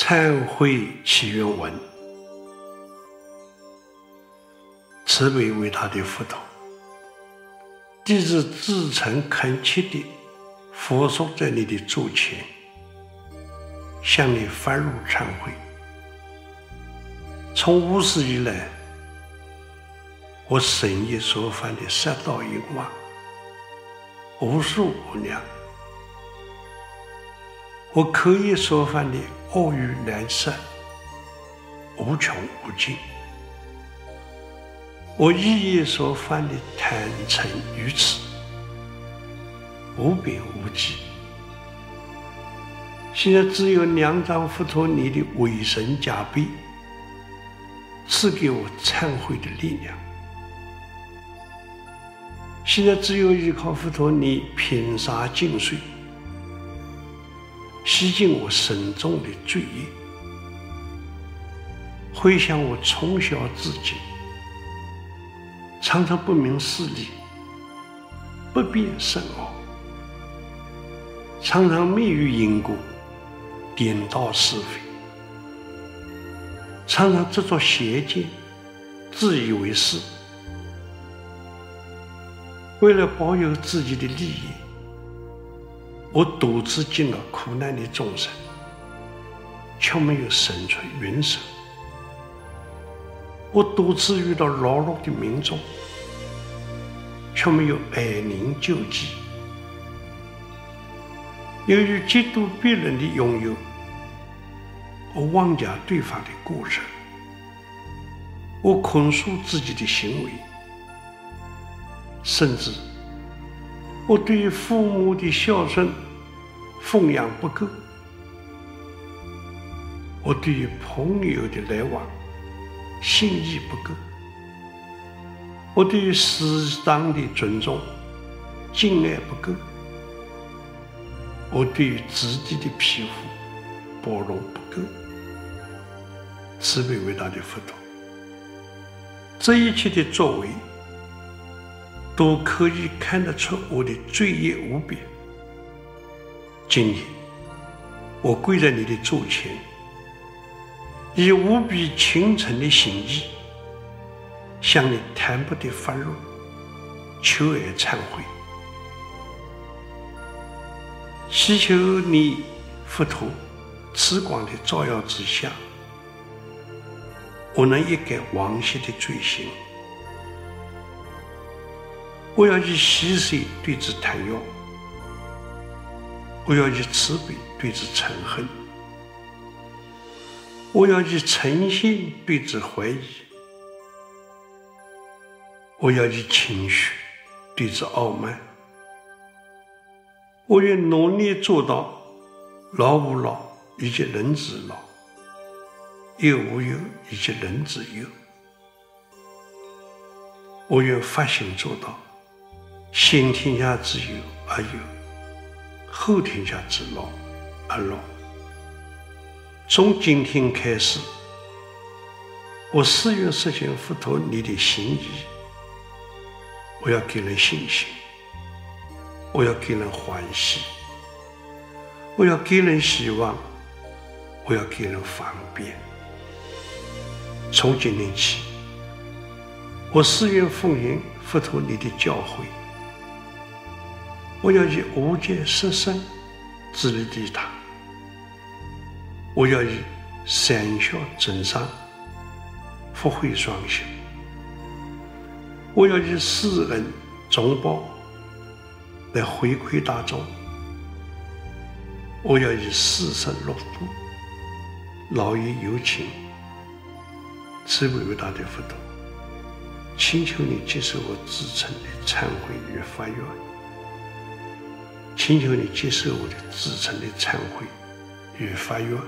忏悔祈愿文，慈悲为他的佛陀，弟子至诚恳切地俯伏在你的座前，向你发如忏悔。从无始以来，我深夜所犯的杀盗淫妄，无数无量。我口业所犯的恶语难舍，无穷无尽；我意业所犯的贪嗔愚痴，无边无际。现在只有两张佛陀你的威神加被，赐给我忏悔的力量。现在只有依靠佛陀你频洒净水。洗净我深重的罪业，回想我从小至今，常常不明事理，不辨善恶，常常昧于因果，颠倒是非，常常执着邪见，自以为是，为了保有自己的利益。我独自进了苦难的众生，却没有伸出援手；我独自遇到劳碌的民众，却没有哀怜救济。由于嫉妒别人的拥有，我妄加对方的过失；我控诉自己的行为，甚至。我对父母的孝顺奉养不够，我对朋友的来往信义不够，我对于师长的尊重敬爱不够，我对自己的皮肤包容不够。慈悲伟大的佛陀，这一切的作为。都可以看得出我的罪业无边。今天，我跪在你的座前，以无比虔诚的心意，向你坦白的发露，求而忏悔，祈求你佛陀慈光的照耀之下，我能一改往昔的罪行。我要以喜舍对之贪欲，我要以慈悲对之嗔恨，我要以诚信对之怀疑，我要以谦虚对之傲慢。我愿努力做到老吾老以及人之老，幼吾幼以及人之幼。我愿发心做到。先天下之忧而忧，后天下之乐而乐。从今天开始，我誓愿实现佛陀你的心意。我要给人信心，我要给人欢喜，我要给人希望，我要给人方便。从今天起，我誓愿奉行佛陀你的教诲。我要以无间十善自利利他，我要以三孝增上，福慧双修，我要以施恩终报来回馈大众，我要以四摄六度劳逸有情，慈悲伟大的佛陀，请求你接受我至诚的忏悔与发愿。请求你接受我的至诚的忏悔与发愿。